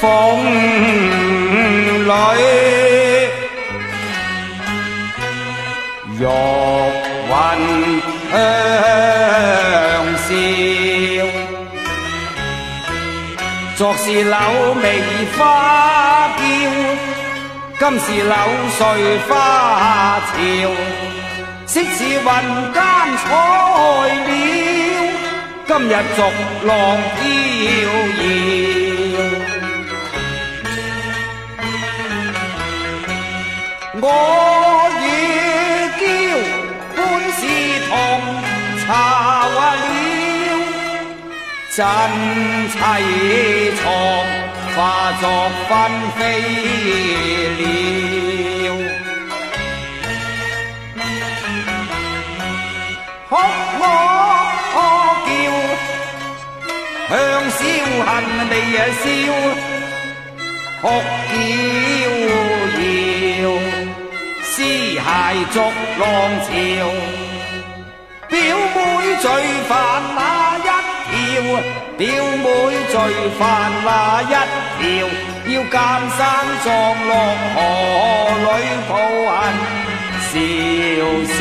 风里，玉韵香笑。昨是柳眉花娇，今是柳絮花潮。昔是云间彩鸟，今日逐浪飘摇。我与娇本是同巢了，真凄怆化作纷飞了。哭我叫，向笑恨微笑，哭叫摇。尸骸逐浪潮，表妹最烦那一条，表妹最烦那一条，要奸生撞落河里抱恨笑笑。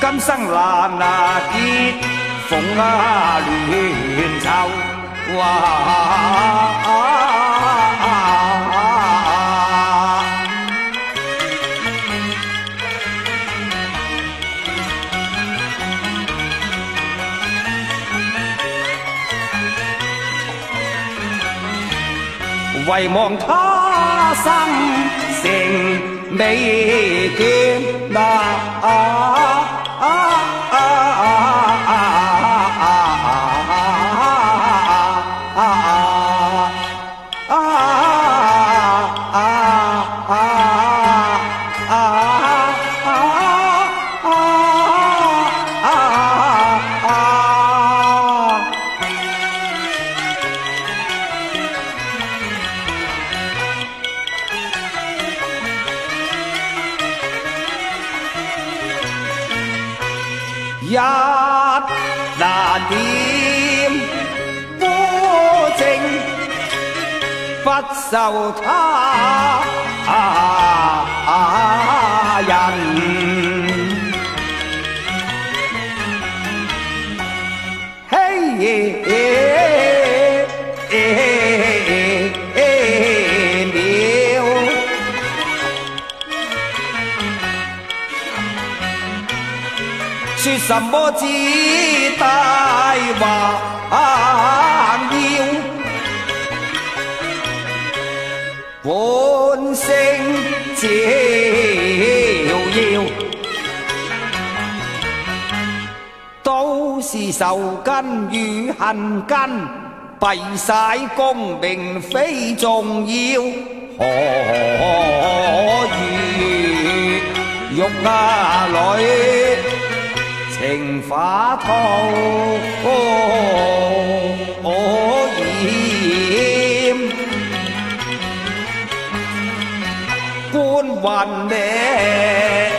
今生难啊结逢啊乱愁。哇！唯望他生成美眷啊！啊啊啊啊一那点孤静，不受他人。嘿。说什么只大话要，本性是仇根与恨根，闭晒功名非重要，何如玉啊女？情花吐染，官运命？